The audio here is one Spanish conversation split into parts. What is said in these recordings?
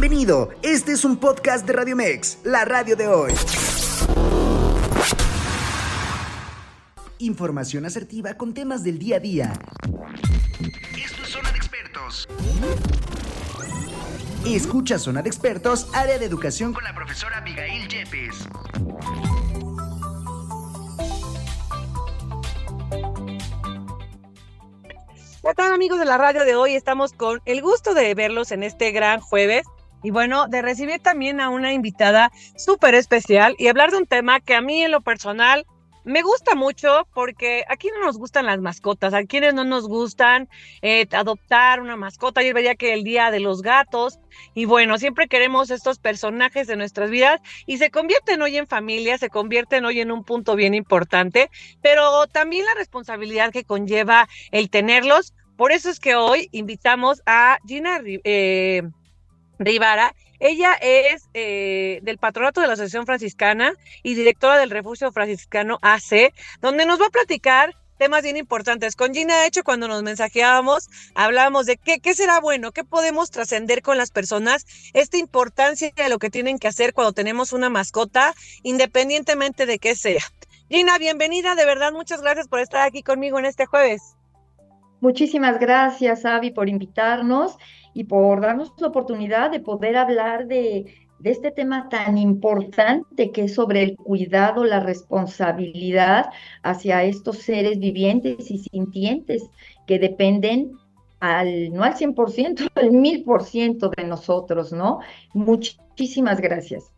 Bienvenido, este es un podcast de Radio Mex, la radio de hoy. Información asertiva con temas del día a día. Esto es Zona de Expertos. Escucha Zona de Expertos, área de educación con la profesora Abigail Yepes. ¿Qué tal amigos de la radio de hoy? Estamos con el gusto de verlos en este gran jueves y bueno, de recibir también a una invitada súper especial y hablar de un tema que a mí en lo personal me gusta mucho porque aquí no nos gustan las mascotas, a quienes no nos gustan eh, adoptar una mascota. Yo veía que el día de los gatos y bueno, siempre queremos estos personajes de nuestras vidas y se convierten hoy en familia, se convierten hoy en un punto bien importante, pero también la responsabilidad que conlleva el tenerlos. Por eso es que hoy invitamos a Gina eh, Rivara ella es eh, del patronato de la Asociación Franciscana y directora del Refugio Franciscano AC, donde nos va a platicar temas bien importantes. Con Gina, de hecho, cuando nos mensajeábamos, hablábamos de qué, qué será bueno, qué podemos trascender con las personas, esta importancia de lo que tienen que hacer cuando tenemos una mascota, independientemente de qué sea. Gina, bienvenida, de verdad, muchas gracias por estar aquí conmigo en este jueves. Muchísimas gracias, Avi, por invitarnos y por darnos la oportunidad de poder hablar de, este tema tan importante que es sobre el cuidado, la responsabilidad hacia estos seres vivientes y sintientes que dependen al, no al 100%, al 1000% de nosotros, ¿no? Muchísimas gracias.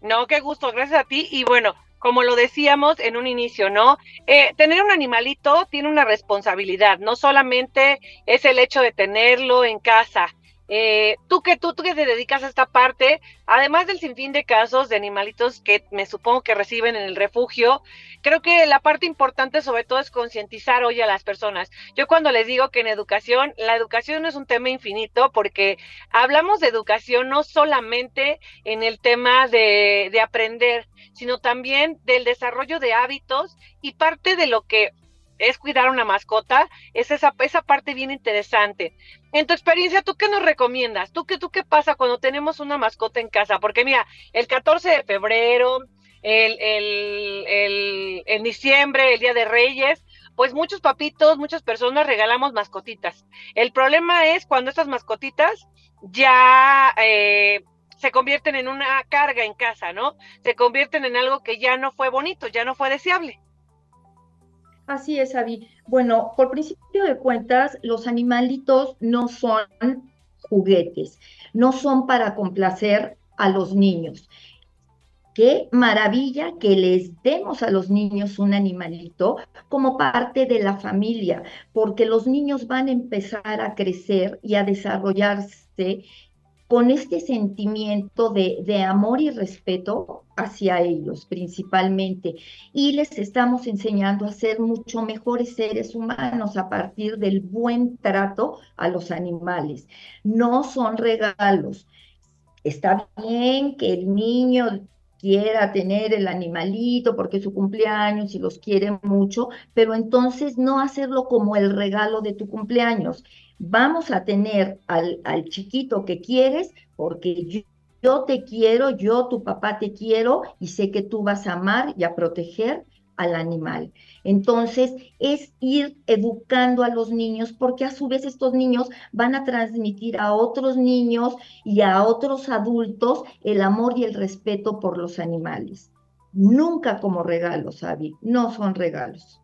No, qué gusto, gracias a ti. Y bueno, como lo decíamos en un inicio, ¿no? Eh, tener un animalito tiene una responsabilidad, no solamente es el hecho de tenerlo en casa. Eh, tú que tú, que te dedicas a esta parte, además del sinfín de casos de animalitos que me supongo que reciben en el refugio, creo que la parte importante sobre todo es concientizar hoy a las personas. Yo cuando les digo que en educación, la educación es un tema infinito porque hablamos de educación no solamente en el tema de, de aprender, sino también del desarrollo de hábitos y parte de lo que es cuidar una mascota, es esa, esa parte bien interesante. En tu experiencia, ¿tú qué nos recomiendas? ¿Tú qué, ¿Tú qué pasa cuando tenemos una mascota en casa? Porque mira, el 14 de febrero, el, el, el, en diciembre, el Día de Reyes, pues muchos papitos, muchas personas regalamos mascotitas. El problema es cuando estas mascotitas ya eh, se convierten en una carga en casa, ¿no? Se convierten en algo que ya no fue bonito, ya no fue deseable. Así es, Avi. Bueno, por principio de cuentas, los animalitos no son juguetes, no son para complacer a los niños. Qué maravilla que les demos a los niños un animalito como parte de la familia, porque los niños van a empezar a crecer y a desarrollarse con este sentimiento de, amor y respeto hacia ellos principalmente. Y les estamos enseñando a ser mucho mejores seres humanos a partir del buen trato a los animales. No son regalos. Está bien que el niño quiera tener el animalito porque es su cumpleaños y los quiere mucho, pero entonces no hacerlo como el regalo de tu cumpleaños vamos a tener al, chiquito que quieres porque yo, yo te quiero, yo tu papá te quiero y sé que tú vas a amar y a proteger al animal. Entonces, es ir educando a los niños porque a su vez estos niños van a transmitir a otros niños y a otros adultos el amor y el respeto por los animales. Nunca como regalos, Abby, no son regalos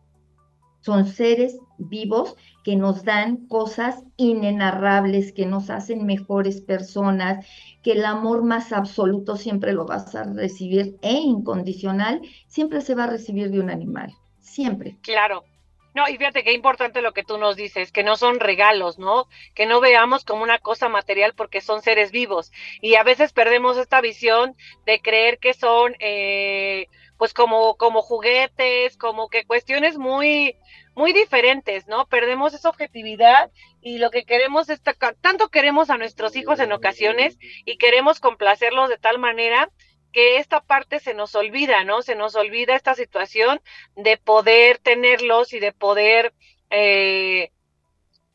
son seres vivos que nos dan cosas inenarrables, que nos hacen mejores personas, que el amor más absoluto siempre lo vas a recibir e incondicional, siempre se va a recibir de un animal, siempre. Claro. No, y fíjate qué importante lo que tú nos dices, que no son regalos, ¿no? Que no veamos como una cosa material porque son seres vivos. Y a veces perdemos esta visión de creer que son... Eh, pues como, como juguetes, como que cuestiones muy, muy diferentes, ¿no? Perdemos esa objetividad y lo que queremos es, tanto queremos a nuestros hijos en ocasiones y queremos complacerlos de tal manera que esta parte se nos olvida, ¿no? Se nos olvida esta situación de poder tenerlos y de poder, eh,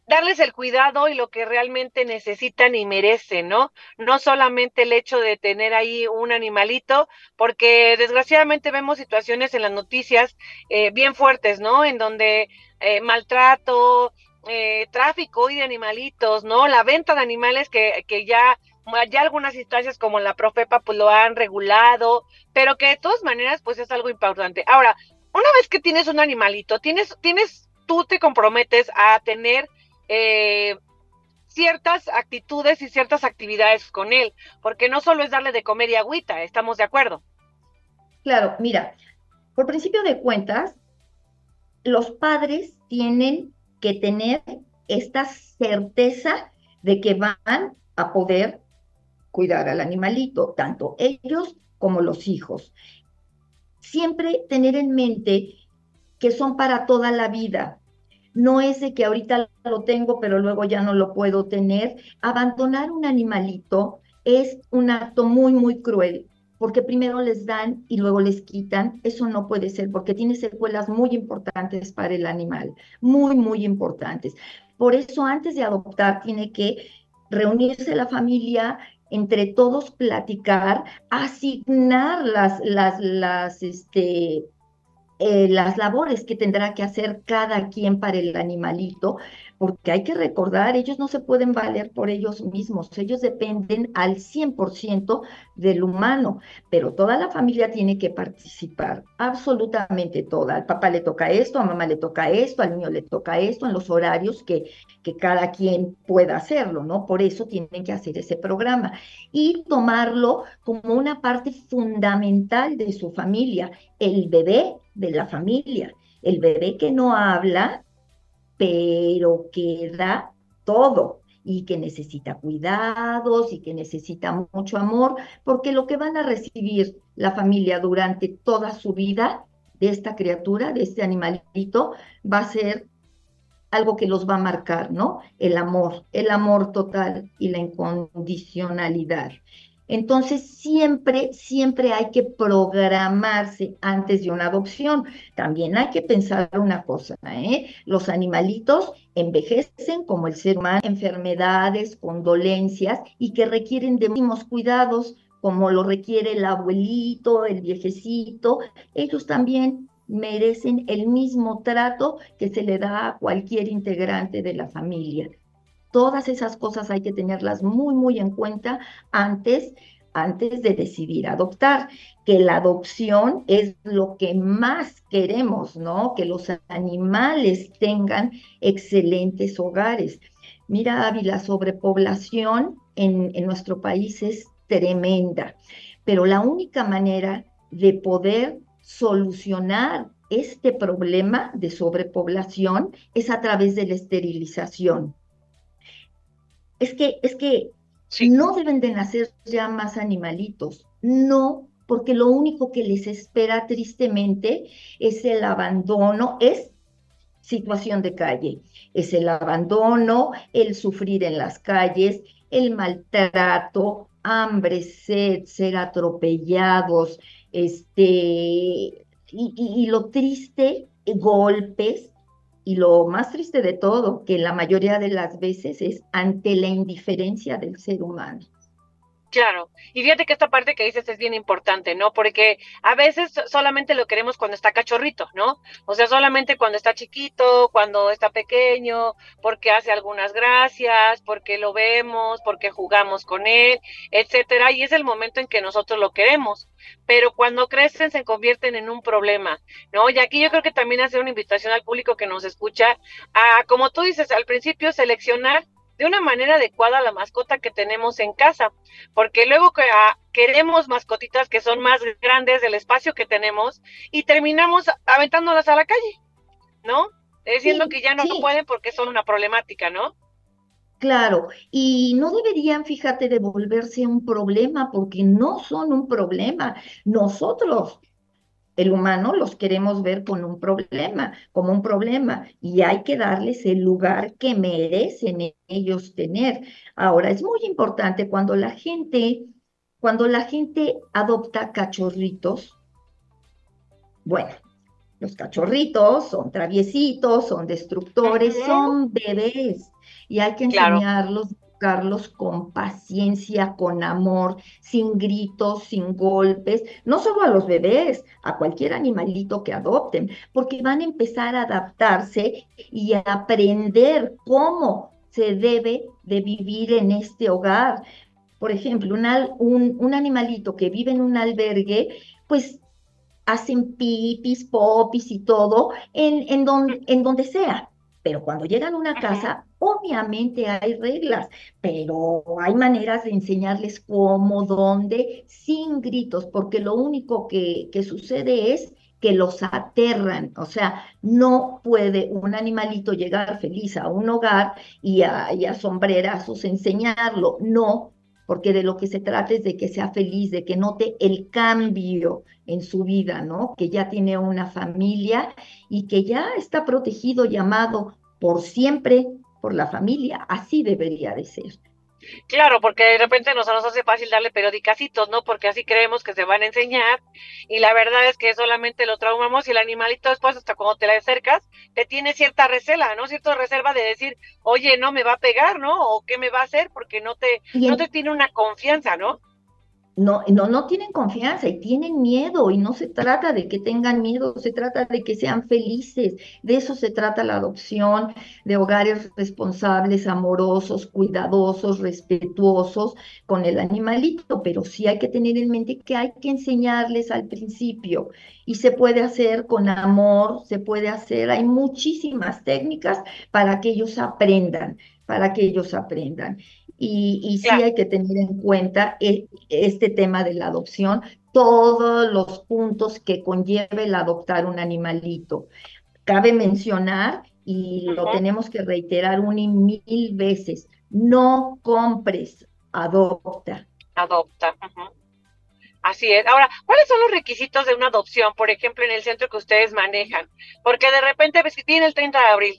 darles el cuidado y lo que realmente necesitan y merecen, ¿no? No solamente el hecho de tener ahí un animalito, porque desgraciadamente vemos situaciones en las noticias eh, bien fuertes, ¿no? En donde eh, maltrato, eh, tráfico y de animalitos, ¿no? La venta de animales que, que ya ya algunas instancias como la Profepa pues lo han regulado, pero que de todas maneras pues es algo importante. Ahora, una vez que tienes un animalito, tienes, tienes, tú te comprometes a tener eh, ciertas actitudes y ciertas actividades con él, porque no solo es darle de comer y agüita, ¿estamos de acuerdo? Claro, mira, por principio de cuentas, los padres tienen que tener esta certeza de que van a poder cuidar al animalito, tanto ellos como los hijos. Siempre tener en mente que son para toda la vida, no es de que ahorita lo tengo, pero luego ya no lo puedo tener. Abandonar un animalito es un acto muy, muy cruel, porque primero les dan y luego les quitan. Eso no puede ser, porque tiene secuelas muy importantes para el animal, muy, muy importantes. Por eso, antes de adoptar, tiene que reunirse la familia, entre todos platicar, asignar las, las, las, este, eh, las labores que tendrá que hacer cada quien para el animalito, porque hay que recordar, ellos no se pueden valer por ellos mismos, ellos dependen al 100% del humano, pero toda la familia tiene que participar, absolutamente toda. Al papá le toca esto, a mamá le toca esto, al niño le toca esto, en los horarios que, que cada quien pueda hacerlo, ¿no? Por eso tienen que hacer ese programa y tomarlo como una parte fundamental de su familia. El bebé de la familia. El bebé que no habla, pero que da todo y que necesita cuidados y que necesita mucho amor, porque lo que van a recibir la familia durante toda su vida de esta criatura, de este animalito, va a ser algo que los va a marcar, ¿no? El amor, el amor total y la incondicionalidad. Entonces, siempre, siempre hay que programarse antes de una adopción. También hay que pensar una cosa, ¿eh? Los animalitos envejecen como el ser humano, enfermedades, condolencias y que requieren de muchísimos cuidados, como lo requiere el abuelito, el viejecito. Ellos también merecen el mismo trato que se le da a cualquier integrante de la familia. Todas esas cosas hay que tenerlas muy, muy en cuenta antes, antes de decidir adoptar, que la adopción es lo que más queremos, ¿no? Que los animales tengan excelentes hogares. Mira, Avi, la sobrepoblación en, en nuestro país es tremenda, pero la única manera de poder solucionar este problema de sobrepoblación es a través de la esterilización es que, es que no deben de nacer ya más animalitos, no, porque lo único que les espera tristemente es el abandono, es situación de calle, es el abandono, el sufrir en las calles, el maltrato, hambre, sed, ser atropellados, este, y, y lo triste, golpes, y lo más triste de todo, que la mayoría de las veces es ante la indiferencia del ser humano. Claro, y fíjate que esta parte que dices es bien importante, ¿no? Porque a veces solamente lo queremos cuando está cachorrito, ¿no? O sea, solamente cuando está chiquito, cuando está pequeño, porque hace algunas gracias, porque lo vemos, porque jugamos con él, etcétera, y es el momento en que nosotros lo queremos. Pero cuando crecen se convierten en un problema, ¿no? Y aquí yo creo que también hacer una invitación al público que nos escucha a, como tú dices al principio, seleccionar de una manera adecuada la mascota que tenemos en casa, porque luego que, ah, queremos mascotitas que son más grandes del espacio que tenemos y terminamos aventándolas a la calle, ¿no? Diciendo que ya no pueden porque son una problemática, ¿no? Claro, y no deberían, fíjate, devolverse un problema porque no son un problema. Nosotros el humano los queremos ver con un problema, como un problema, y hay que darles el lugar que merecen ellos tener. Ahora, es muy importante cuando la gente, cuando la gente adopta cachorritos, bueno, Los cachorritos son traviesitos, son destructores, son bebés y hay que enseñarlos, con paciencia, con amor, sin gritos, sin golpes, no solo a los bebés, a cualquier animalito que adopten, porque van a empezar a adaptarse y a aprender cómo se debe de vivir en este hogar. Por ejemplo, un, animalito que vive en un albergue, pues hacen pipis, popis y todo en donde sea. Pero cuando llegan a una casa, obviamente hay reglas, pero hay maneras de enseñarles cómo, dónde, sin gritos, porque lo único que, que sucede es que los aterran, o sea, no puede un animalito llegar feliz a un hogar y a, y a sombrerazos enseñarlo, no, porque de lo que se trata es de que sea feliz, de que note el cambio en su vida, ¿no? Que ya tiene una familia y que ya está protegido y amado por siempre por la familia. Así debería de ser. Claro, porque de repente nos, nos hace fácil darle periodicacitos, ¿no? Porque así creemos que se van a enseñar y la verdad es que solamente lo traumamos y el animalito después hasta cuando te le acercas te tiene cierta recela, ¿no? Cierta reserva de decir, oye, no me va a pegar, ¿no? O qué me va a hacer porque no te, no te tiene una confianza, ¿no? No, no, no tienen confianza y tienen miedo y no se trata de que tengan miedo, se trata de que sean felices. De eso se trata la adopción de hogares responsables, amorosos, cuidadosos, respetuosos con el animalito, pero sí hay que tener en mente que hay que enseñarles al principio y se puede hacer con amor, se puede hacer, hay muchísimas técnicas para que ellos aprendan, para que ellos aprendan y, sí hay que tener en cuenta e, este tema de la adopción, todos los puntos que conlleve el adoptar un animalito. Cabe mencionar, y lo tenemos que reiterar un y mil veces, no compres, adopta. Adopta. Así es. Ahora, ¿cuáles son los requisitos de una adopción, por ejemplo, en el centro que ustedes manejan? Porque de repente ves que tiene el 30 de abril,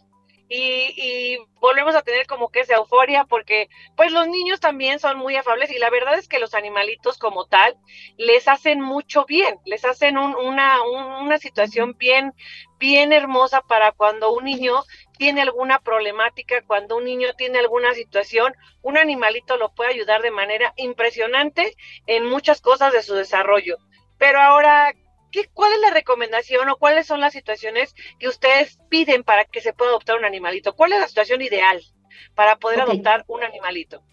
y, volvemos a tener como que esa euforia porque pues los niños también son muy afables y la verdad es que los animalitos como tal les hacen mucho bien, les hacen una, una situación bien, bien hermosa para cuando un niño tiene alguna problemática, cuando un niño tiene alguna situación, un animalito lo puede ayudar de manera impresionante en muchas cosas de su desarrollo. Pero ahora, ¿cuál es la recomendación o cuáles son las situaciones que ustedes piden para que se pueda adoptar un animalito? ¿Cuál es la situación ideal para poder adoptar un animalito?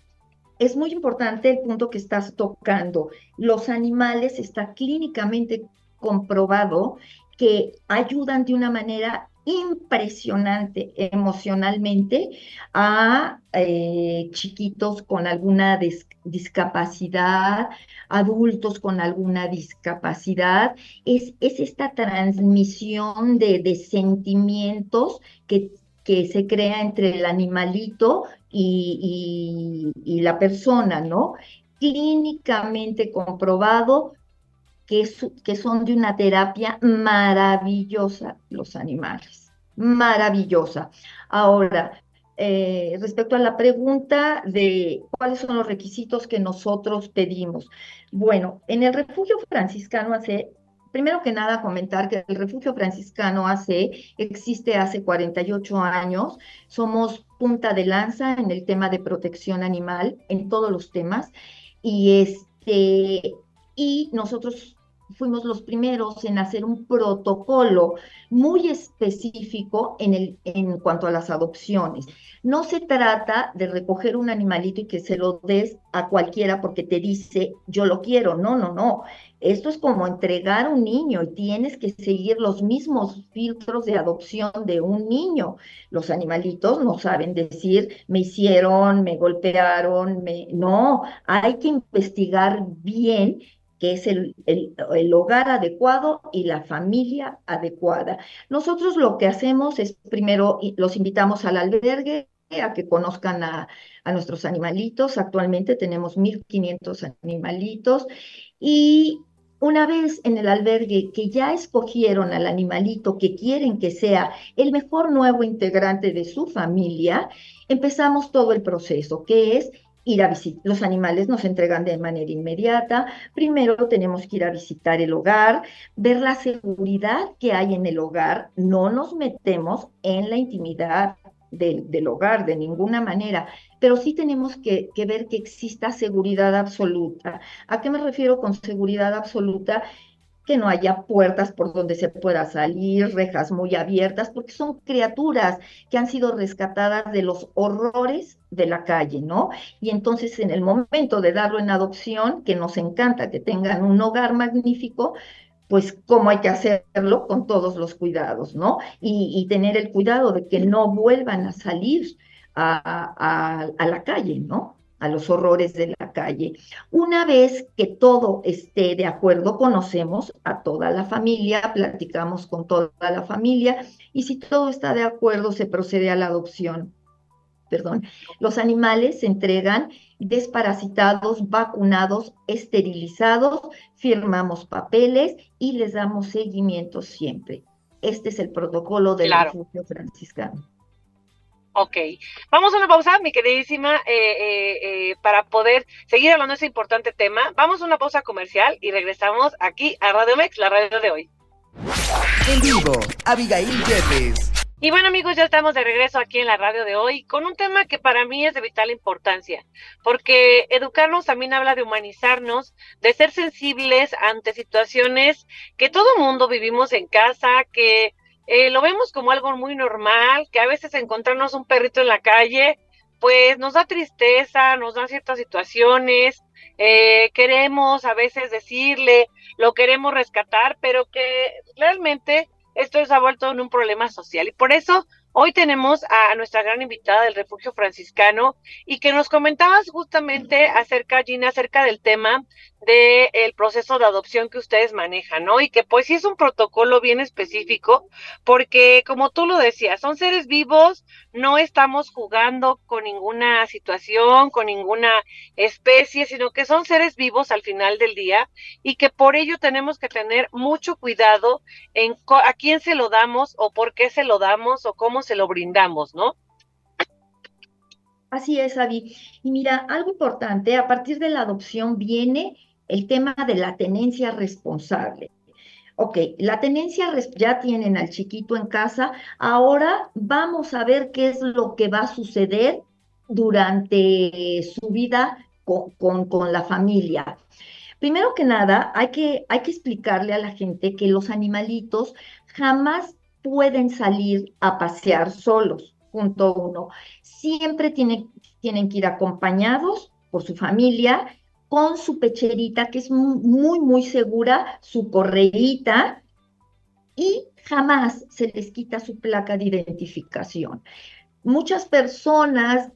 Es muy importante el punto que estás tocando. Los animales está clínicamente comprobado que ayudan de una manera impresionante emocionalmente a eh, chiquitos con alguna discapacidad, adultos con alguna discapacidad. Es, es esta transmisión de, de sentimientos que, que, se crea entre el animalito y, y la persona, ¿no? Clínicamente comprobado que, son de una terapia maravillosa los animales, maravillosa. Ahora, eh, respecto a la pregunta de cuáles son los requisitos que nosotros pedimos. Bueno, en el refugio franciscano hace, primero que nada comentar que el refugio franciscano hace, existe hace 48 años, somos punta de lanza en el tema de protección animal, en todos los temas, y este, y nosotros fuimos los primeros en hacer un protocolo muy específico en, el, en cuanto a las adopciones. No se trata de recoger un animalito y que se lo des a cualquiera porque te dice, yo lo quiero. No, no, no. Esto es como entregar un niño y tienes que seguir los mismos filtros de adopción de un niño. Los animalitos no saben decir, me hicieron, me golpearon, me... no, hay que investigar bien que es el, el, hogar adecuado y la familia adecuada. Nosotros lo que hacemos es primero los invitamos al albergue a que conozcan a, a nuestros animalitos. Actualmente tenemos 1.500 animalitos y una vez en el albergue que ya escogieron al animalito que quieren que sea el mejor nuevo integrante de su familia, empezamos todo el proceso, que es ir a visitar, los animales nos entregan de manera inmediata, primero tenemos que ir a visitar el hogar, ver la seguridad que hay en el hogar, no nos metemos en la intimidad del, hogar de ninguna manera, pero sí tenemos que, que ver que exista seguridad absoluta. ¿A qué me refiero con seguridad absoluta? Que no haya puertas por donde se pueda salir, rejas muy abiertas, porque son criaturas que han sido rescatadas de los horrores de la calle, ¿no? Y entonces en el momento de darlo en adopción, que nos encanta que tengan un hogar magnífico, pues cómo hay que hacerlo con todos los cuidados, ¿no? Y, tener el cuidado de que no vuelvan a salir a, a la calle, ¿no? A los horrores de la calle. Una vez que todo esté de acuerdo, conocemos a toda la familia, platicamos con toda la familia y si todo está de acuerdo, se procede a la adopción. Perdón. Los animales se entregan desparasitados, vacunados, esterilizados, firmamos papeles y les damos seguimiento siempre. Este es el protocolo del refugio franciscano. Ok, vamos a una pausa, mi queridísima, eh, eh, eh, para poder seguir hablando de ese importante tema. Vamos a una pausa comercial y regresamos aquí a Radio Mex, la radio de hoy. En vivo, Abigail Jeffes. Y bueno amigos, ya estamos de regreso aquí en la radio de hoy con un tema que para mí es de vital importancia, porque educarnos también habla de humanizarnos, de ser sensibles ante situaciones que todo mundo vivimos en casa, que eh, lo vemos como algo muy normal, que a veces encontrarnos un perrito en la calle, pues nos da tristeza, nos da ciertas situaciones, eh, queremos a veces decirle, lo queremos rescatar, pero que realmente esto se ha vuelto en un problema social. Y por eso Hoy tenemos a nuestra gran invitada del refugio franciscano y que nos comentabas justamente acerca, Gina, acerca del tema del proceso de adopción que ustedes manejan, ¿no? Y que pues sí es un protocolo bien específico, porque como tú lo decías, son seres vivos, no estamos jugando con ninguna situación, con ninguna especie, sino que son seres vivos al final del día y que por ello tenemos que tener mucho cuidado en a quién se lo damos o por qué se lo damos o cómo se lo brindamos, ¿no? Así es, Avi. Y mira, algo importante, a partir de la adopción viene el tema de la tenencia responsable. Ok, la tenencia ya tienen al chiquito en casa, ahora vamos a ver qué es lo que va a suceder durante su vida con, con, la familia. Primero que nada, hay que, hay que explicarle a la gente que los animalitos jamás pueden salir a pasear solos. Punto uno. Siempre tienen, tienen que ir acompañados por su familia, con su pecherita, que es muy, muy segura, su correíta, y jamás se les quita su placa de identificación. Muchas personas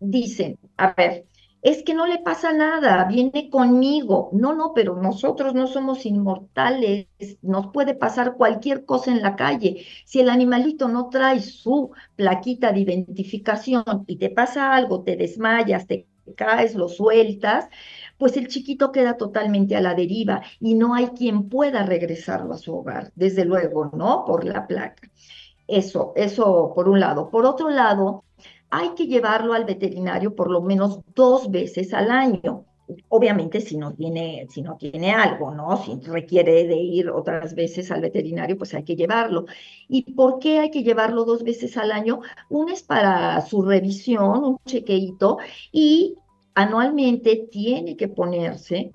dicen, a ver, es que no le pasa nada, viene conmigo. No, no, pero nosotros no somos inmortales, nos puede pasar cualquier cosa en la calle. Si el animalito no trae su plaquita de identificación y te pasa algo, te desmayas, te caes, lo sueltas, pues el chiquito queda totalmente a la deriva y no hay quien pueda regresarlo a su hogar, desde luego, ¿no? Por la placa. Eso, eso por un lado. Por otro lado, hay que llevarlo al veterinario por lo menos dos veces al año. Obviamente si no tiene, si no tiene algo, ¿no? Si requiere de ir otras veces al veterinario, pues hay que llevarlo. ¿Y por qué hay que llevarlo dos veces al año? Una es para su revisión, un chequeito, y anualmente tiene que ponerse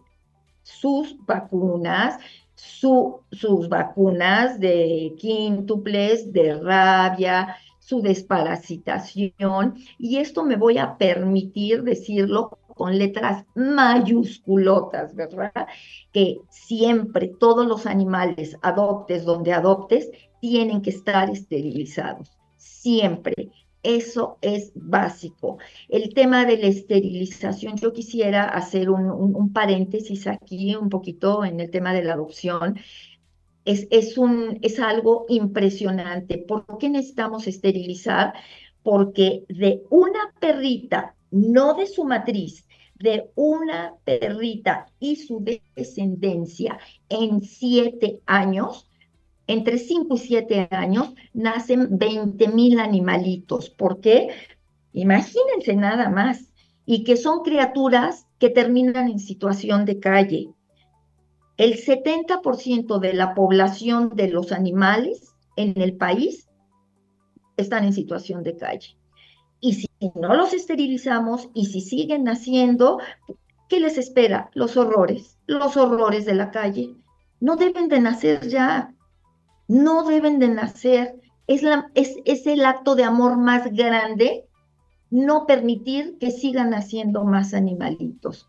sus vacunas, sus vacunas de quíntuples, de rabia, su desparasitación, y esto me voy a permitir decirlo con letras mayúsculotas, ¿verdad? Que siempre todos los animales, adoptes donde adoptes, tienen que estar esterilizados, siempre. Eso es básico. El tema de la esterilización, yo quisiera hacer un, un, paréntesis aquí un poquito en el tema de la adopción es, un, es algo impresionante. ¿Por qué necesitamos esterilizar? Porque de una perrita, no de su matriz, de una perrita y su descendencia en siete años, entre cinco y siete años, nacen 20 mil animalitos. ¿Por qué? Imagínense nada más. y que son criaturas que terminan en situación de calle. El 70% de la población de los animales en el país están en situación de calle. Y si no los esterilizamos y si siguen naciendo, ¿qué les espera? Los horrores, los horrores de la calle. No deben de nacer ya, no deben de nacer. Es, el acto de amor más grande no permitir que sigan naciendo más animalitos.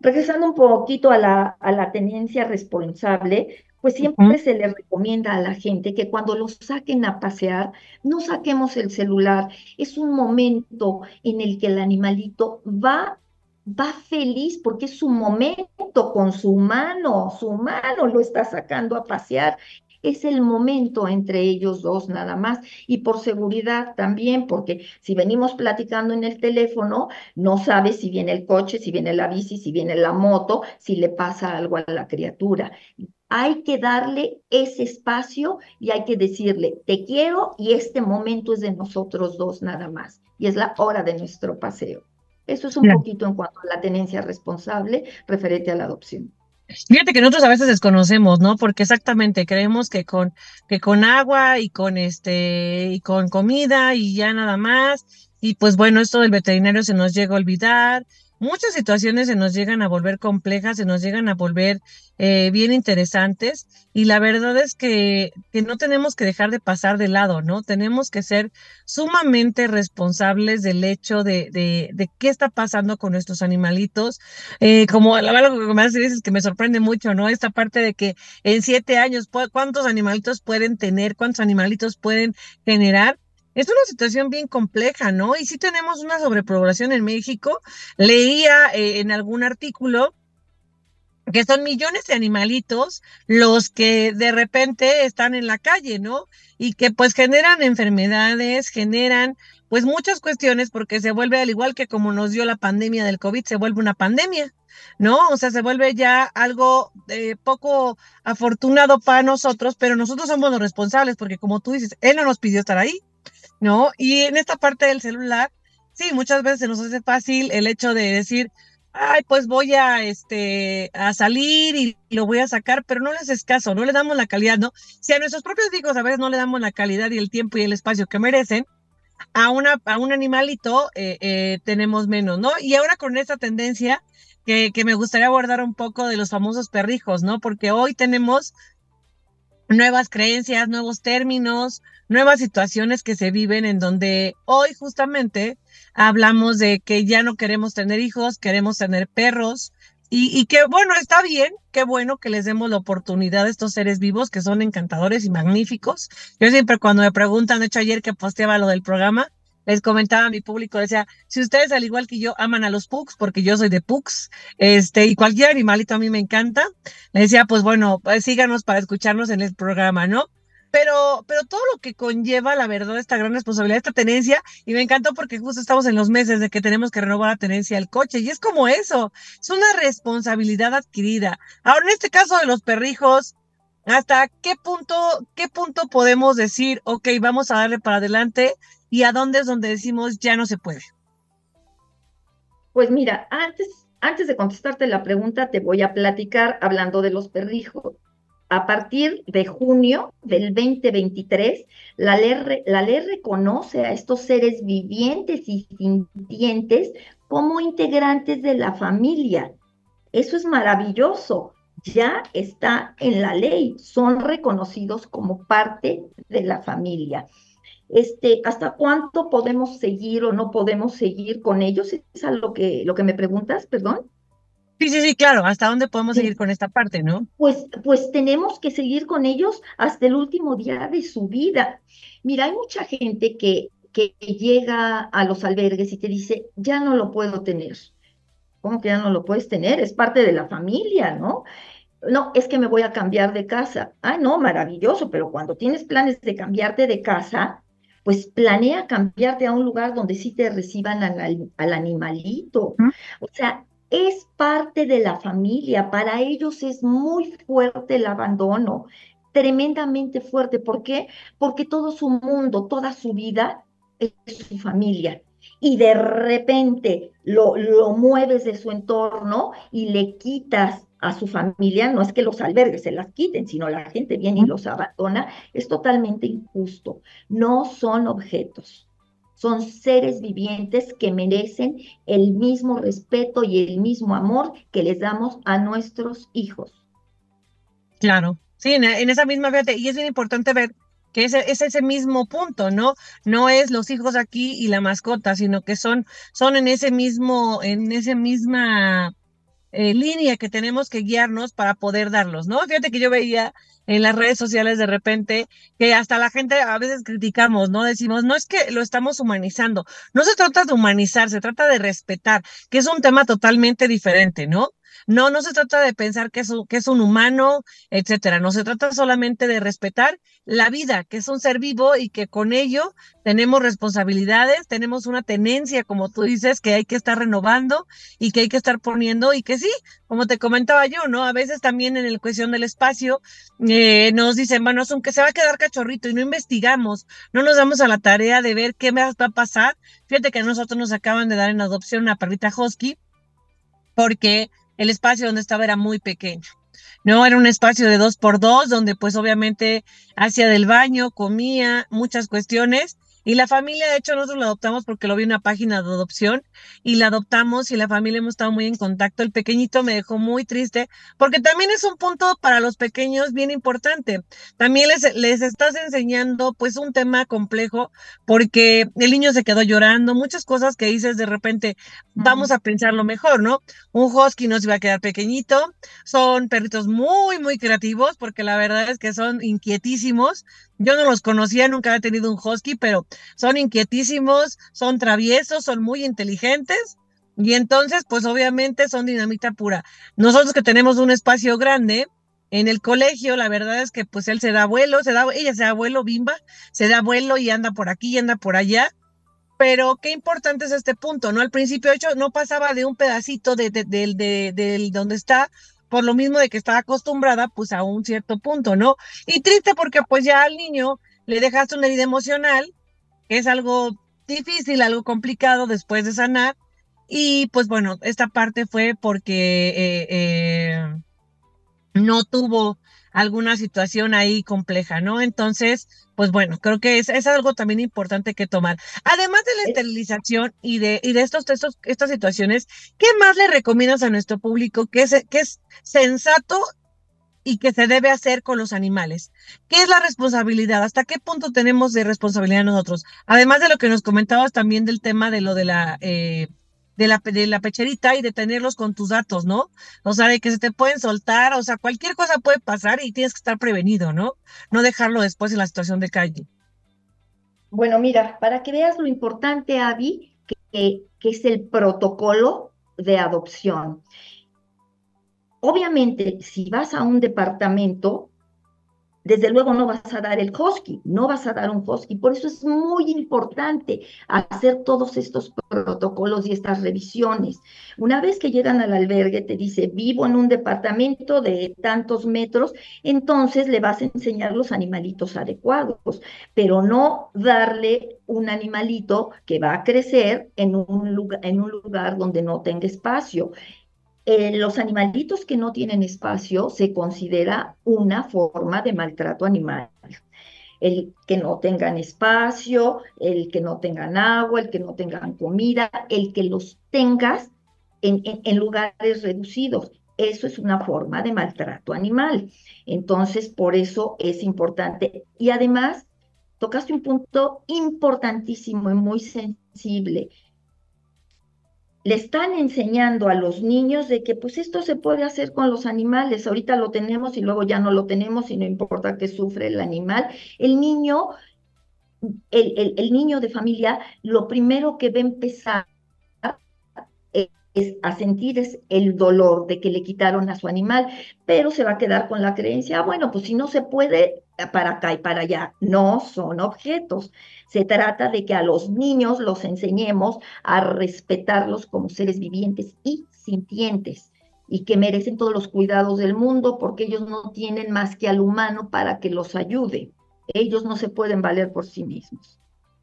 Regresando un poquito a la, a la tenencia responsable, pues siempre se le recomienda a la gente que cuando los saquen a pasear, no saquemos el celular. Es un momento en el que el animalito va va feliz porque es su momento con su mano, su mano lo está sacando a pasear. Es el momento entre ellos dos nada más. Y por seguridad también, porque si venimos platicando en el teléfono, no sabes si viene el coche, si viene la bici, si viene la moto, si le pasa algo a la criatura hay que darle ese espacio y hay que decirle, te quiero y este momento es de nosotros dos nada más. Y es la hora de nuestro paseo. Eso es un poquito en cuanto a la tenencia responsable referente a la adopción. Fíjate que nosotros a veces desconocemos, ¿no? Porque exactamente creemos que con, que con agua y con este, y con comida y ya nada más. Y pues bueno, esto del veterinario se nos llega a olvidar muchas situaciones se nos llegan a volver complejas, se nos llegan a volver eh, bien interesantes y la verdad es que, que, no tenemos que dejar de pasar de lado, ¿no? Tenemos que ser sumamente responsables del hecho de, de, de qué está pasando con nuestros animalitos. Eh, como lo que más dices es que me sorprende mucho, ¿no? Esta parte de que en siete años, ¿cuántos animalitos pueden tener? ¿Cuántos animalitos pueden generar? Es una situación bien compleja, ¿no? Y sí tenemos una sobrepoblación en México. Leía eh, en algún artículo que son millones de animalitos los que de repente están en la calle, ¿no? Y que pues generan enfermedades, generan pues muchas cuestiones porque se vuelve al igual que como nos dio la pandemia del COVID, se vuelve una pandemia, ¿no? O sea, se vuelve ya algo eh, poco afortunado para nosotros, pero nosotros somos los responsables porque como tú dices, él no nos pidió estar ahí, ¿no? Y en esta parte del celular, sí, muchas veces se nos hace fácil el hecho de decir, ay, pues voy a, este, a salir y lo voy a sacar, pero no le haces caso, no le damos la calidad, ¿no? Si a nuestros propios hijos a veces no le damos la calidad y el tiempo y el espacio que merecen, a, una, a un animalito eh, eh, tenemos menos, ¿no? Y ahora con esta tendencia que, que me gustaría abordar un poco de los famosos perrijos, ¿no? Porque hoy tenemos nuevas creencias, nuevos términos, nuevas situaciones que se viven en donde hoy justamente hablamos de que ya no queremos tener hijos, queremos tener perros. Y, y que bueno, está bien, qué bueno que les demos la oportunidad a estos seres vivos que son encantadores y magníficos. Yo siempre cuando me preguntan, de hecho ayer que posteaba lo del programa, les comentaba a mi público, decía, si ustedes al igual que yo aman a los pugs, porque yo soy de pugs, este, y cualquier animalito a mí me encanta, le decía, pues bueno, pues síganos para escucharnos en el programa, ¿no? Pero, pero todo lo que conlleva, la verdad, esta gran responsabilidad, esta tenencia, y me encantó porque justo estamos en los meses de que tenemos que renovar la tenencia del coche, y es como eso, es una responsabilidad adquirida. Ahora, en este caso de los perrijos, ¿hasta qué punto, qué punto podemos decir, ok, vamos a darle para adelante? Y a dónde es donde decimos ya no se puede? Pues mira, antes, antes de contestarte la pregunta, te voy a platicar hablando de los perrijos. A partir de junio del 2023, la ley, la ley reconoce a estos seres vivientes y sintientes como integrantes de la familia. Eso es maravilloso. Ya está en la ley, son reconocidos como parte de la familia este, hasta cuánto podemos seguir o no podemos seguir con ellos, es a lo que, lo que me preguntas, perdón. Sí, sí, sí, claro, hasta dónde podemos seguir con esta parte, ¿no? Pues, pues tenemos que seguir con ellos hasta el último día de su vida. Mira, hay mucha gente que, que llega a los albergues y te dice, ya no lo puedo tener. ¿Cómo que ya no lo puedes tener? Es parte de la familia, ¿no? No, es que me voy a cambiar de casa. Ah, no, maravilloso, pero cuando tienes planes de cambiarte de casa, pues planea cambiarte a un lugar donde sí te reciban al, animalito. O sea, es parte de la familia, para ellos es muy fuerte el abandono, tremendamente fuerte. ¿Por qué? Porque todo su mundo, toda su vida es su familia. y de repente lo, lo mueves de su entorno y le quitas a su familia, no es que los albergues se las quiten, sino la gente viene y los abandona, es totalmente injusto. No son objetos, son seres vivientes que merecen el mismo respeto y el mismo amor que les damos a nuestros hijos. Claro, sí, en, esa misma, fíjate, y es bien importante ver que es, es, ese mismo punto, ¿no? No es los hijos aquí y la mascota, sino que son, son en ese mismo, en ese misma eh, línea que tenemos que guiarnos para poder darlos, ¿no? Fíjate que yo veía en las redes sociales de repente que hasta la gente a veces criticamos, ¿no? Decimos, no es que lo estamos humanizando, no se trata de humanizar, se trata de respetar, que es un tema totalmente diferente, ¿no? No, no se trata de pensar que es, un, que es un humano, etcétera. No se trata solamente de respetar la vida, que es un ser vivo y que con ello tenemos responsabilidades, tenemos una tenencia, como tú dices, que hay que estar renovando y que hay que estar poniendo y que sí, como te comentaba yo, ¿no? A veces también en la cuestión del espacio eh, nos dicen, bueno, aunque se va a quedar cachorrito y no investigamos, no nos damos a la tarea de ver qué va a pasar. Fíjate que a nosotros nos acaban de dar en adopción una perrita husky porque el espacio donde estaba era muy pequeño. No, era un espacio de dos por dos, donde pues obviamente hacía del baño, comía, muchas cuestiones, y la familia, de hecho, nosotros la adoptamos porque lo vi en una página de adopción y la adoptamos y la familia hemos estado muy en contacto. El pequeñito me dejó muy triste porque también es un punto para los pequeños bien importante. También les, les estás enseñando pues un tema complejo porque el niño se quedó llorando, muchas cosas que dices de repente, vamos a pensarlo mejor, ¿no? Un husky no se va a quedar pequeñito, son perritos muy, muy creativos porque la verdad es que son inquietísimos. Yo no los conocía, nunca había tenido un husky, pero son inquietísimos, son traviesos, son muy inteligentes y entonces pues obviamente son dinamita pura. Nosotros que tenemos un espacio grande en el colegio, la verdad es que pues él se da vuelo, se da, ella se da vuelo, bimba, se da vuelo y anda por aquí y anda por allá. Pero qué importante es este punto, ¿no? Al principio, hecho, no pasaba de un pedacito de, de, de donde está, por lo mismo de que estaba acostumbrada pues a un cierto punto, ¿no? Y triste porque pues ya al niño le dejaste una herida emocional es algo difícil, algo complicado después de sanar. Y pues bueno, esta parte fue porque eh, eh, no tuvo alguna situación ahí compleja, ¿no? Entonces, pues bueno, creo que es, es algo también importante que tomar. Además de la esterilización y de, y de estos, estos, estas situaciones, ¿qué más le recomiendas a nuestro público que es, que es sensato y que se debe hacer con los animales. ¿Qué es la responsabilidad? ¿Hasta qué punto tenemos de responsabilidad nosotros? Además de lo que nos comentabas también del tema de lo de la, eh, de la, de la pecherita y de tenerlos con tus datos, ¿no? O sea, de que se te pueden soltar, o sea, cualquier cosa puede pasar y tienes que estar prevenido, ¿no? No dejarlo después en la situación de calle. Bueno, mira, para que veas lo importante, que, que es el protocolo de adopción. Obviamente, si vas a un departamento, desde luego no vas a dar el husky, no vas a dar un husky. Por eso es muy importante hacer todos estos protocolos y estas revisiones. Una vez que llegan al albergue, te dice, vivo en un departamento de tantos metros, entonces le vas a enseñar los animalitos adecuados, pero no darle un animalito que va a crecer en un lugar, en un lugar donde no tenga espacio. Eh, los animalitos que no tienen espacio se considera una forma de maltrato animal. El que no tengan espacio, el que no tengan agua, el que no tengan comida, el que los tengas en, en lugares reducidos. Eso es una forma de maltrato animal. Entonces, por eso es importante. Y además, tocaste un punto importantísimo y muy sensible le están enseñando a los niños de que pues esto se puede hacer con los animales, ahorita lo tenemos y luego ya no lo tenemos y no importa que sufre el animal. El niño, el, el, niño de familia, lo primero que va a empezar a sentir es el dolor de que le quitaron a su animal, pero se va a quedar con la creencia, ah, bueno, pues si no se puede, para acá y para allá. No son objetos. Se trata de que a los niños los enseñemos a respetarlos como seres vivientes y sintientes y que merecen todos los cuidados del mundo porque ellos no tienen más que al humano para que los ayude. Ellos no se pueden valer por sí mismos.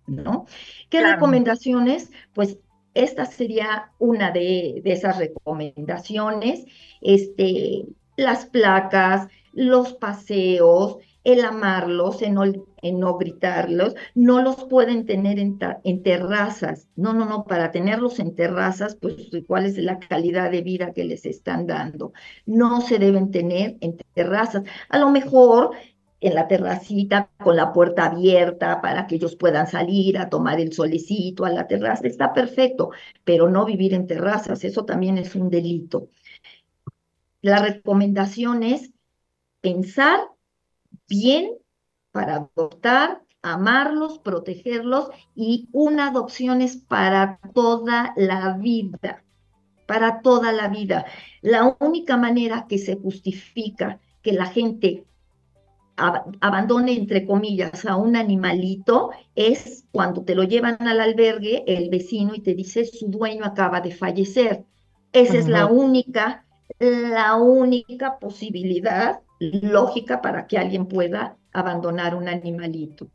¿no? ¿Qué recomendaciones? Pues esta sería una de, de, esas recomendaciones, este, las placas, los paseos, el amarlos, en no, gritarlos, no los pueden tener en, en, terrazas. No, no, no, para tenerlos en terrazas, pues cuál es la calidad de vida que les están dando. No se deben tener en terrazas. A lo mejor en la terracita con la puerta abierta para que ellos puedan salir a tomar el solecito a la terraza, está perfecto, pero no vivir en terrazas, eso también es un delito. La recomendación es pensar bien para adoptar, amarlos, protegerlos y una adopción es para toda la vida, para toda la vida. La única manera que se justifica que la gente abandone, entre comillas, a un animalito es cuando te lo llevan al albergue el vecino y te dice su dueño acaba de fallecer. Esa es la única, la única posibilidad lógica para que alguien pueda abandonar un animalito.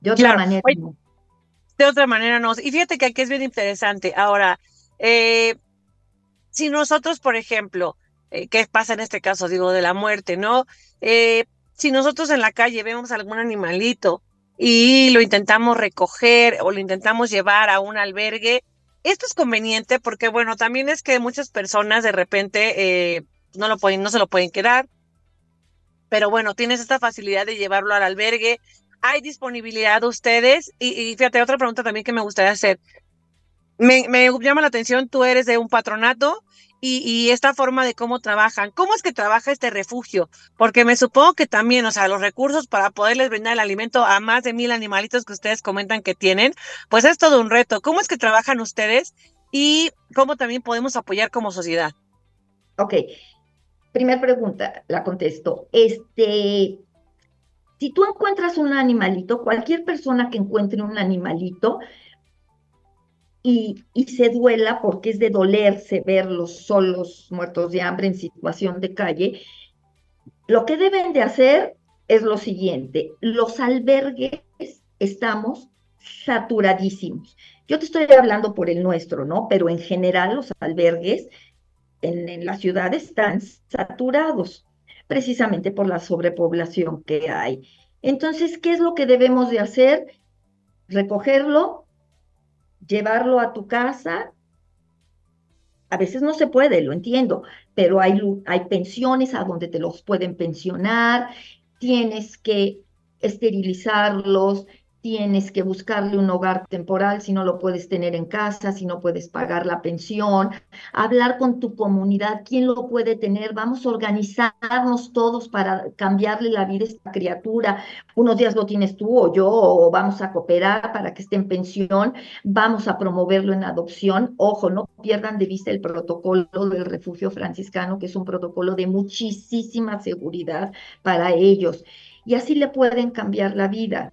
De otra manera no. De otra manera no. Y fíjate que aquí es bien interesante. Ahora, eh, si nosotros, por ejemplo, eh, ¿qué pasa en este caso? Digo, de la muerte, ¿no? Eh, si nosotros en la calle vemos algún animalito y lo intentamos recoger o lo intentamos llevar a un albergue, esto es conveniente porque, bueno, también es que muchas personas de repente no, lo pueden, no se lo pueden quedar pero bueno, tienes esta facilidad de llevarlo al albergue. ¿Hay disponibilidad de ustedes? Y, fíjate, otra pregunta también que me gustaría hacer. Me, llama la atención, tú eres de un patronato y, esta forma de cómo trabajan. ¿Cómo es que trabaja este refugio? Porque me supongo que también, o sea, los recursos para poderles brindar el alimento a más de mil animalitos que ustedes comentan que tienen, pues es todo un reto. ¿Cómo es que trabajan ustedes y cómo también podemos apoyar como sociedad? Ok, Primera pregunta, la contesto. Este, si tú encuentras un animalito, cualquier persona que encuentre un animalito y, se duela porque es de dolerse verlos solos, muertos de hambre en situación de calle, lo que deben de hacer es lo siguiente, los albergues estamos saturadísimos. Yo te estoy hablando por el nuestro, ¿no? Pero en general los albergues en, la ciudad están saturados, precisamente por la sobrepoblación que hay. Entonces, ¿qué es lo que debemos de hacer? Recogerlo, llevarlo a tu casa. A veces no se puede, lo entiendo, pero hay, hay pensiones a donde te los pueden pensionar, tienes que esterilizarlos, tienes que buscarle un hogar temporal si no lo puedes tener en casa, si no puedes pagar la pensión, hablar con tu comunidad, quién lo puede tener, vamos a organizarnos todos para cambiarle la vida a esta criatura. Unos días lo tienes tú o yo, o vamos a cooperar para que esté en pensión, vamos a promoverlo en adopción. Ojo, no pierdan de vista el protocolo del refugio franciscano, que es un protocolo de muchísima seguridad para ellos. Y así le pueden cambiar la vida.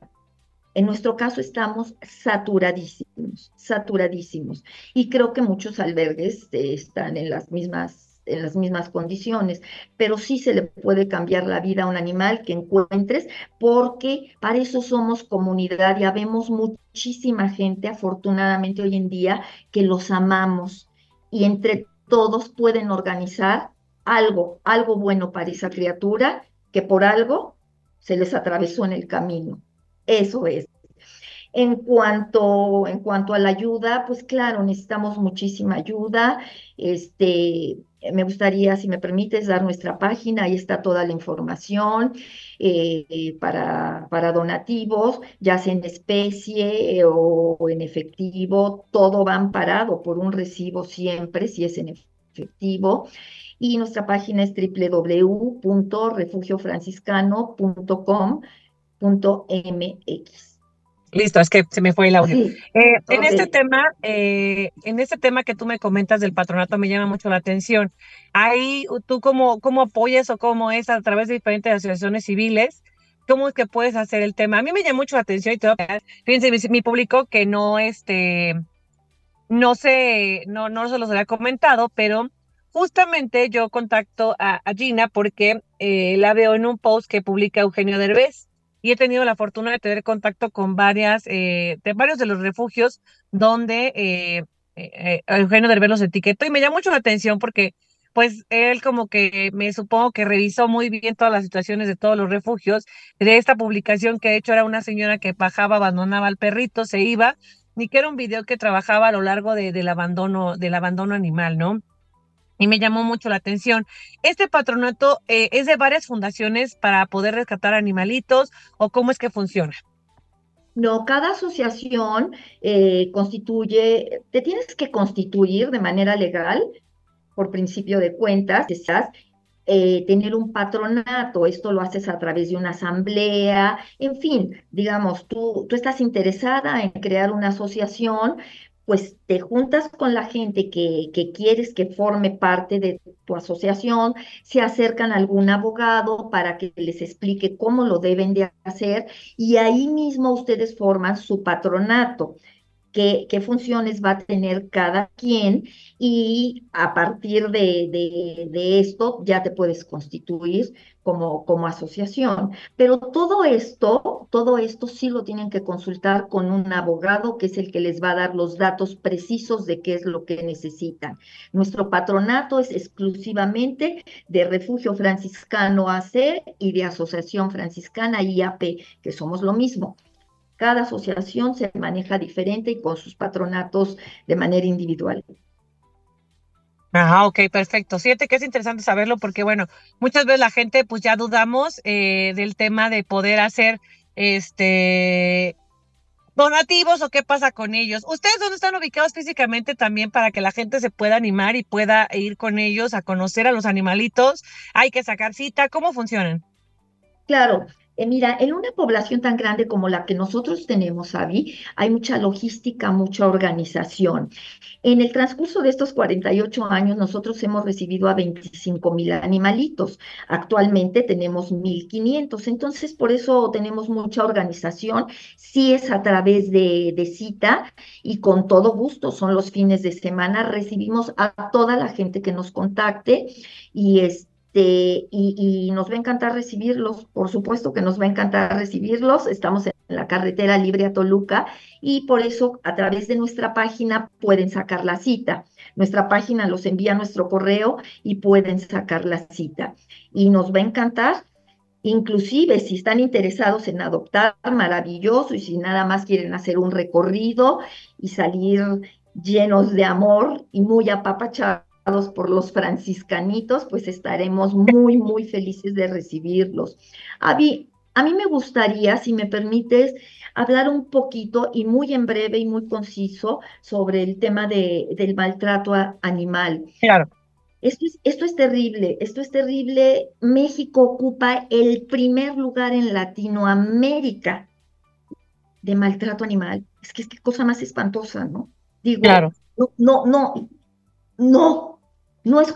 En nuestro caso estamos saturadísimos, saturadísimos. Y creo que muchos albergues eh, están en las mismas en las mismas condiciones, pero sí se le puede cambiar la vida a un animal que encuentres, porque para eso somos comunidad, ya vemos muchísima gente, afortunadamente hoy en día, que los amamos y entre todos pueden organizar algo, algo bueno para esa criatura que por algo se les atravesó en el camino. Eso es. En cuanto, en cuanto a la ayuda, pues claro, necesitamos muchísima ayuda. Este, me gustaría, si me permites, dar nuestra página, ahí está toda la información eh, para, para donativos, ya sea en especie eh, o, en efectivo, todo va amparado por un recibo siempre, si es en efectivo. Y nuestra página es www.refugiofranciscano.com .mx. Listo, es que se me fue el audio. Eh, en este tema, eh, en este tema que tú me comentas del patronato me llama mucho la atención. Ahí, tú cómo, cómo apoyas o cómo es a través de diferentes asociaciones civiles, cómo es que puedes hacer el tema. A mí me llama mucho la atención y te fíjense, mi, público que no, este, no sé, no, no se los había comentado, pero justamente yo contacto a, Gina porque eh, la veo en un post que publica Eugenio Derbez y he tenido la fortuna de tener contacto con varias, eh, de varios de los refugios donde eh, eh, Eugenio Derbez los etiquetó y me llama mucho la atención porque pues él como que me supongo que revisó muy bien todas las situaciones de todos los refugios. De esta publicación que he hecho era una señora que bajaba, abandonaba al perrito, se iba, ni que era un video que trabajaba a lo largo de, del abandono, del abandono animal, ¿no? Y me llamó mucho la atención. Este patronato eh, es de varias fundaciones para poder rescatar animalitos o cómo es que funciona. No, cada asociación eh, constituye, te tienes que constituir de manera legal por principio de cuentas, estás eh, tener un patronato, esto lo haces a través de una asamblea, en fin, digamos, tú, tú estás interesada en crear una asociación, pues te juntas con la gente que, que, quieres que forme parte de tu asociación, se acercan a algún abogado para que les explique cómo lo deben de hacer y ahí mismo ustedes forman su patronato qué, funciones va a tener cada quien y a partir de, esto ya te puedes constituir como, como asociación. Pero todo esto, todo esto sí lo tienen que consultar con un abogado que es el que les va a dar los datos precisos de qué es lo que necesitan. Nuestro patronato es exclusivamente de Refugio Franciscano AC y de Asociación Franciscana IAP, que somos lo mismo. Cada asociación se maneja diferente y con sus patronatos de manera individual. Ajá, ok, perfecto. Fíjate que es interesante saberlo porque, bueno, muchas veces la gente pues ya dudamos eh, del tema de poder hacer este donativos o qué pasa con ellos. ¿Ustedes dónde están ubicados físicamente también para que la gente se pueda animar y pueda ir con ellos a conocer a los animalitos? ¿Hay que sacar cita? ¿Cómo funcionan? Claro, eh, mira, en una población tan grande como la que nosotros tenemos, Avi, hay mucha logística, mucha organización. En el transcurso de estos 48 años, nosotros hemos recibido a 25 mil animalitos. Actualmente tenemos 1.500, entonces por eso tenemos mucha organización. Sí es a través de, de cita y con todo gusto, son los fines de semana, recibimos a toda la gente que nos contacte y este este, y, nos va a encantar recibirlos, por supuesto que nos va a encantar recibirlos. Estamos en la carretera libre a Toluca y por eso a través de nuestra página pueden sacar la cita. Nuestra página los envía a nuestro correo y pueden sacar la cita. Y nos va a encantar. Inclusive si están interesados en adoptar, maravilloso, y si nada más quieren hacer un recorrido y salir llenos de amor y muy apapachados por los franciscanitos, pues estaremos muy, muy felices de recibirlos. A mí, a mí me gustaría, si me permites, hablar un poquito y muy en breve y muy conciso sobre el tema de, del maltrato animal. Claro. Esto es, esto es terrible, esto es terrible. México ocupa el primer lugar en Latinoamérica de maltrato animal. Es que es que cosa más espantosa, ¿no? Digo, claro. no, no, no, no, no es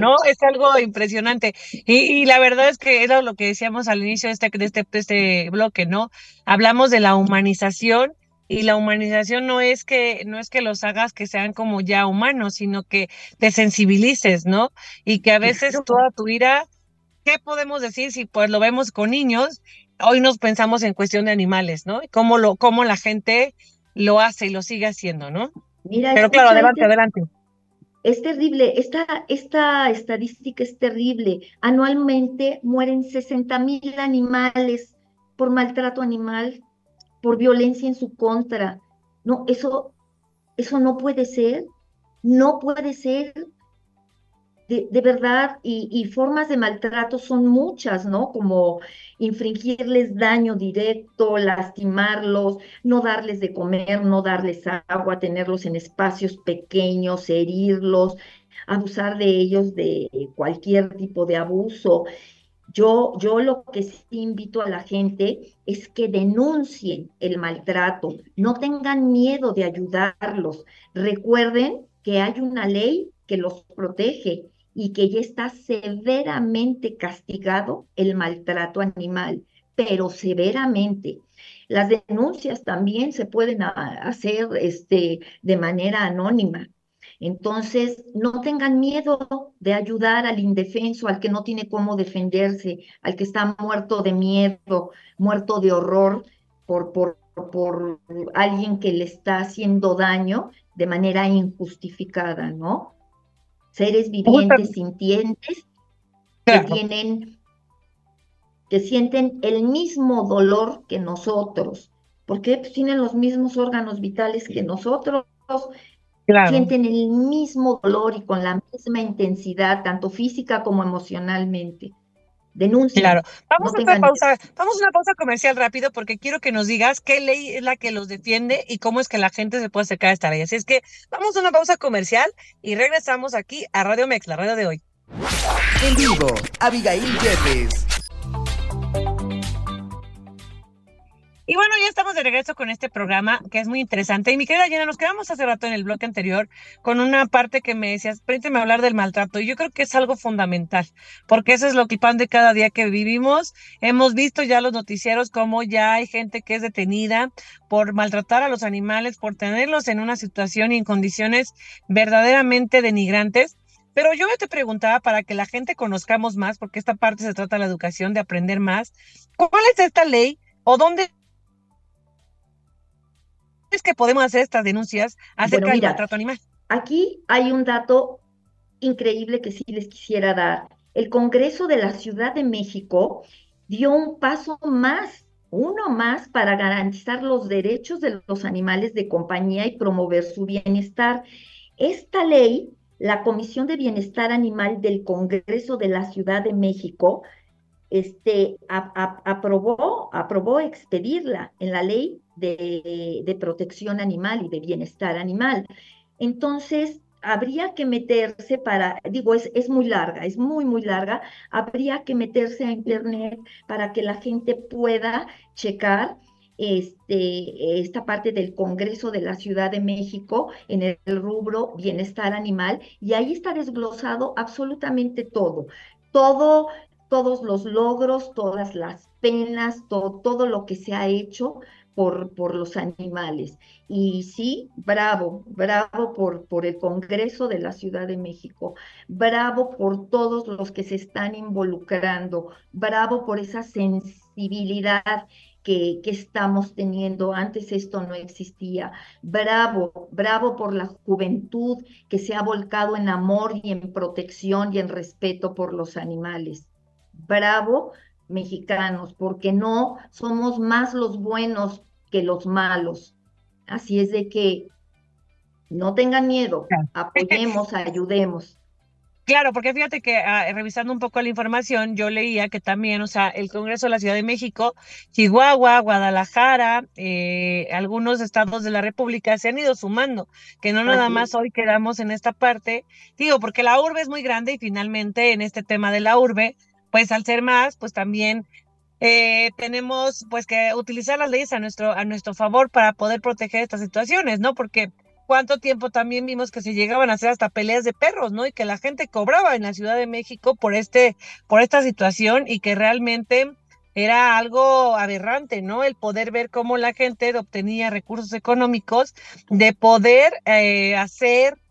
¿no? Es algo impresionante. Y, la verdad es que era lo que decíamos al inicio de este, de este, este bloque, ¿no? Hablamos de la humanización y la humanización no es que no es que los hagas que sean como ya humanos, sino que te sensibilices, ¿no? Y que a veces toda tu ira, ¿qué podemos decir si pues lo vemos con niños? Hoy nos pensamos en cuestión de animales, ¿no? Cómo lo cómo la gente lo hace y lo sigue haciendo, ¿no? Mira, Pero claro, adelante, adelante. Es terrible, esta, esta estadística es terrible. Anualmente mueren 60 mil animales por maltrato animal, por violencia en su contra. No, eso, eso no puede ser, no puede ser de, verdad, y, formas de maltrato son muchas, ¿no? Como infringirles daño directo, lastimarlos, no darles de comer, no darles agua, tenerlos en espacios pequeños, herirlos, abusar de ellos de cualquier tipo de abuso. Yo, yo lo que sí invito a la gente es que denuncien el maltrato, no tengan miedo de ayudarlos. Recuerden que hay una ley que los protege y que ya está severamente castigado el maltrato animal, pero severamente. Las denuncias también se pueden hacer este, de manera anónima. Entonces, no tengan miedo de ayudar al indefenso, al que no tiene cómo defenderse, al que está muerto de miedo, muerto de horror por, por, por alguien que le está haciendo daño de manera injustificada, ¿no? Seres vivientes, sintientes, que tienen, que sienten el mismo dolor que nosotros, porque pues, tienen los mismos órganos vitales que nosotros, sienten el mismo dolor y con la misma intensidad, tanto física como emocionalmente. Denuncia. Claro. Vamos a una pausa, vamos a una pausa comercial rápido porque quiero que nos digas qué ley es la que los defiende y cómo es que la gente se puede acercar a esta ley. Así es que vamos a una pausa comercial y regresamos aquí a Radio Mex, la radio de hoy. En vivo, Abigail Yepes. Y bueno, ya estamos de regreso con este programa que es muy interesante. Y mi querida Llena, nos quedamos hace rato en el bloque anterior con una parte que me decías, permíteme hablar del maltrato. Y yo creo que es algo fundamental, porque eso es lo que pan de cada día que vivimos. Hemos visto ya los noticieros como ya hay gente que es detenida por maltratar a los animales, por tenerlos en una situación y en condiciones verdaderamente denigrantes. Pero yo te preguntaba para que la gente conozcamos más, porque esta parte se trata de la educación, de aprender más. ¿Cuál es esta ley o dónde es que podemos hacer estas denuncias acerca del maltrato animal? Aquí hay un dato increíble que sí les quisiera dar. El Congreso de la Ciudad de México dio un paso más, uno más, para garantizar los derechos de los animales de compañía y promover su bienestar. Esta ley, la Comisión de Bienestar Animal del Congreso de la Ciudad de México, este, aprobó, aprobó expedirla en la ley de, protección animal y de bienestar animal. Entonces, habría que meterse para, digo, es, es muy larga, es muy, muy larga, habría que meterse a Internet para que la gente pueda checar este, esta parte del Congreso de la Ciudad de México en el rubro bienestar animal y ahí está desglosado absolutamente todo, todo, todos los logros, todas las penas, todo, todo lo que se ha hecho por, los animales. Y sí, bravo, bravo por, por el Congreso de la Ciudad de México, bravo por todos los que se están involucrando, bravo por esa sensibilidad que, que, estamos teniendo. Antes esto no existía. Bravo, bravo por la juventud que se ha volcado en amor y en protección y en respeto por los animales. Bravo mexicanos, porque no somos más los buenos que los malos. Así es de que no tengan miedo, apoyemos, ayudemos. Claro, porque fíjate que ah, revisando un poco la información, yo leía que también, o sea, el Congreso de la Ciudad de México, Chihuahua, Guadalajara, eh, algunos estados de la República se han ido sumando, que no nada más hoy quedamos en esta parte, digo, porque la urbe es muy grande y finalmente en este tema de la urbe, pues al ser más, pues también eh, tenemos pues que utilizar las leyes a nuestro, a nuestro favor para poder proteger estas situaciones, ¿no? Porque cuánto tiempo también vimos que se llegaban a hacer hasta peleas de perros, ¿no? Y que la gente cobraba en la Ciudad de México por este, por esta situación y que realmente era algo aberrante, ¿no? El poder ver cómo la gente obtenía recursos económicos de poder eh, hacer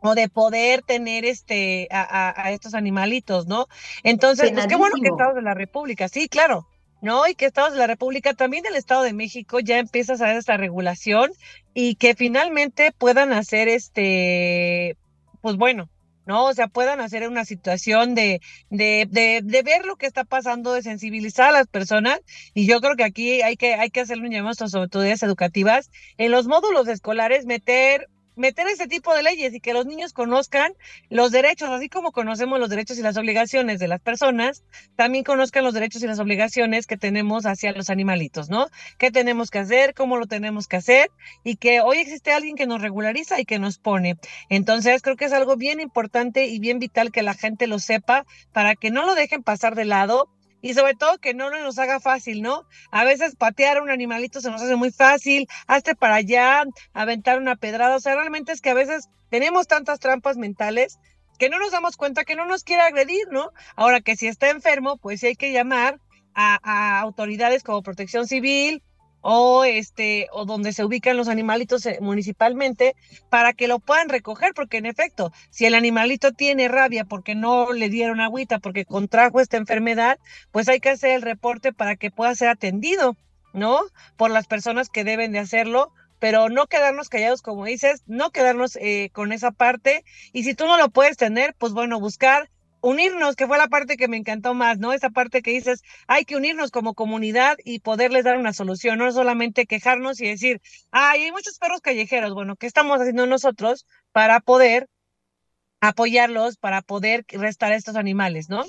o de poder tener este a, estos animalitos, ¿no? Entonces, pues qué bueno que Estados de la República, sí, claro, ¿no? Y que Estados de la República, también el Estado de México ya empieza a hacer esta regulación y que finalmente puedan hacer este, pues bueno, ¿no? O sea, puedan hacer una situación de, de, de, de, ver lo que está pasando, de sensibilizar a las personas. Y yo creo que aquí hay que, hay que hacerle un llamado a las autoridades educativas en los módulos escolares, meter meter ese tipo de leyes y que los niños conozcan los derechos, así como conocemos los derechos y las obligaciones de las personas, también conozcan los derechos y las obligaciones que tenemos hacia los animalitos, ¿no? ¿Qué tenemos que hacer? ¿Cómo lo tenemos que hacer? Y que hoy existe alguien que nos regulariza y que nos pone. Entonces, creo que es algo bien importante y bien vital que la gente lo sepa para que no lo dejen pasar de lado y sobre todo que no nos haga fácil, ¿no? A veces patear a un animalito se nos hace muy fácil, hazte para allá, aventar una pedrada, o sea, realmente es que a veces tenemos tantas trampas mentales que no nos damos cuenta que no nos quiere agredir, ¿no? Ahora que si está enfermo, pues sí hay que llamar a, a autoridades como Protección Civil, o este o donde se ubican los animalitos eh, municipalmente para que lo puedan recoger porque en efecto si el animalito tiene rabia porque no le dieron agüita porque contrajo esta enfermedad pues hay que hacer el reporte para que pueda ser atendido no por las personas que deben de hacerlo pero no quedarnos callados como dices no quedarnos eh, con esa parte y si tú no lo puedes tener pues bueno buscar unirnos, que fue la parte que me encantó más, ¿no? Esa parte que dices, hay que unirnos como comunidad y poderles dar una solución, no solamente quejarnos y decir, ay, hay muchos perros callejeros, bueno, ¿qué estamos haciendo nosotros para poder apoyarlos, para poder restar a estos animales, ¿no?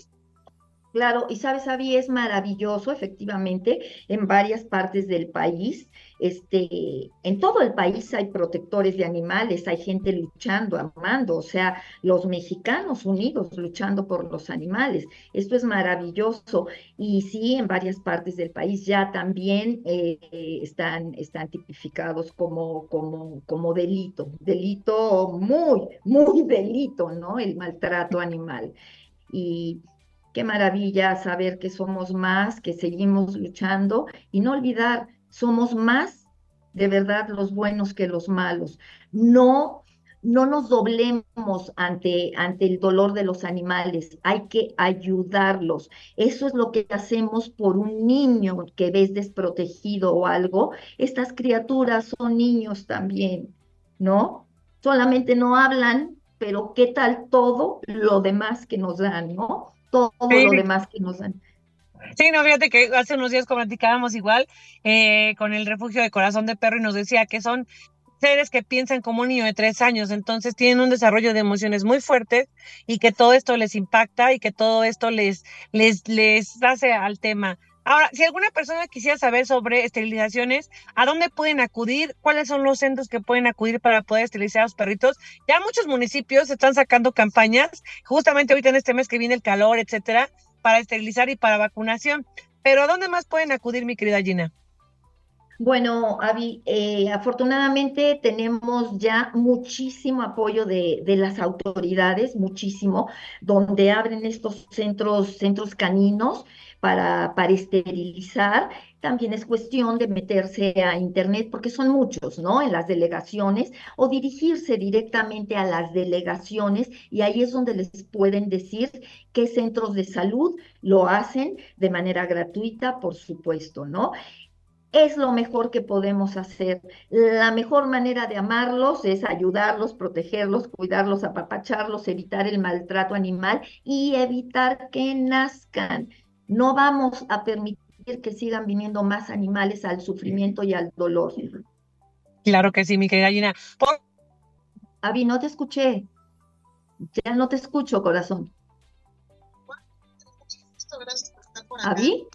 Claro, y sabes, Avi, es maravilloso, efectivamente, en varias partes del país. Este, en todo el país hay protectores de animales, hay gente luchando, amando, o sea, los mexicanos unidos luchando por los animales. Esto es maravilloso. Y sí, en varias partes del país ya también eh, están, están tipificados como, como, como delito, delito muy, muy delito, ¿no? El maltrato animal. Y Qué maravilla saber que somos más, que seguimos luchando y no olvidar, somos más de verdad los buenos que los malos. No no nos doblemos ante, ante el dolor de los animales, hay que ayudarlos. Eso es lo que hacemos por un niño que ves desprotegido o algo. Estas criaturas son niños también, ¿no? Solamente no hablan, pero ¿qué tal todo lo demás que nos dan, ¿no? Todo lo demás que nos dan. Sí, no, fíjate que hace unos días platicábamos igual eh, con el refugio de corazón de perro y nos decía que son seres que piensan como un niño de tres años, entonces tienen un desarrollo de emociones muy fuertes y que todo esto les impacta y que todo esto les, les, les hace al tema. Ahora, si alguna persona quisiera saber sobre esterilizaciones, ¿a dónde pueden acudir? ¿Cuáles son los centros que pueden acudir para poder esterilizar a los perritos? Ya muchos municipios están sacando campañas, justamente ahorita en este mes que viene el calor, etcétera, para esterilizar y para vacunación. Pero ¿a dónde más pueden acudir, mi querida Gina? Bueno, Avi, eh, afortunadamente tenemos ya muchísimo apoyo de, de, las autoridades, muchísimo, donde abren estos centros, centros caninos para, esterilizar. También es cuestión de meterse a Internet, porque son muchos, ¿no? En las delegaciones, o dirigirse directamente a las delegaciones, y ahí es donde les pueden decir qué centros de salud lo hacen de manera gratuita, por supuesto, ¿no? es lo mejor que podemos hacer. La mejor manera de amarlos es ayudarlos, protegerlos, cuidarlos, apapacharlos, evitar el maltrato animal y evitar que nazcan. No vamos a permitir que sigan viniendo más animales al sufrimiento y al dolor. Claro que sí, mi querida Gina. Por... Avi, no te escuché. Ya no te escucho, corazón. ¿Avi?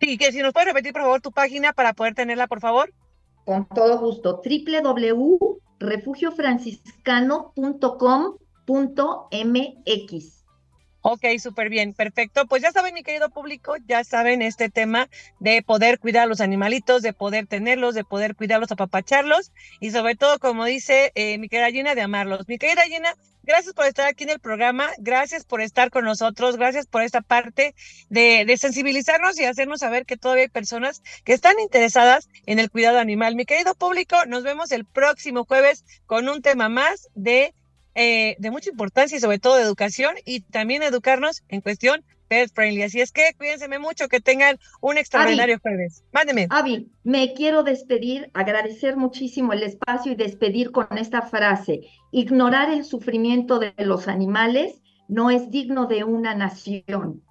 Sí, que si nos puedes repetir, por favor, tu página para poder tenerla, por favor. Con todo gusto. www.refugiofranciscano.com.mx Ok, súper bien, perfecto. Pues ya saben, mi querido público, ya saben este tema de poder cuidar a los animalitos, de poder tenerlos, de poder cuidarlos, apapacharlos y sobre todo, como dice eh, mi querida Gina, de amarlos. Mi querida Gina, gracias por estar aquí en el programa, gracias por estar con nosotros, gracias por esta parte de, de sensibilizarnos y hacernos saber que todavía hay personas que están interesadas en el cuidado animal. Mi querido público, nos vemos el próximo jueves con un tema más de eh, de mucha importancia y sobre todo de educación y también educarnos en cuestión pet friendly. Así es que cuídense mucho, que tengan un extraordinario jueves. Mándeme. Avi, me quiero despedir, agradecer muchísimo el espacio y despedir con esta frase. Ignorar el sufrimiento de los animales no es digno de una nación.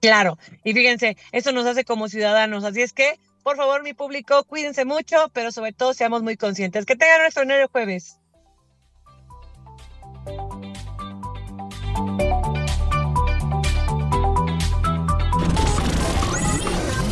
Claro, y fíjense, eso nos hace como ciudadanos. Así es que, por favor, mi público, cuídense mucho, pero sobre todo seamos muy conscientes. Que tengan un extraordinario jueves.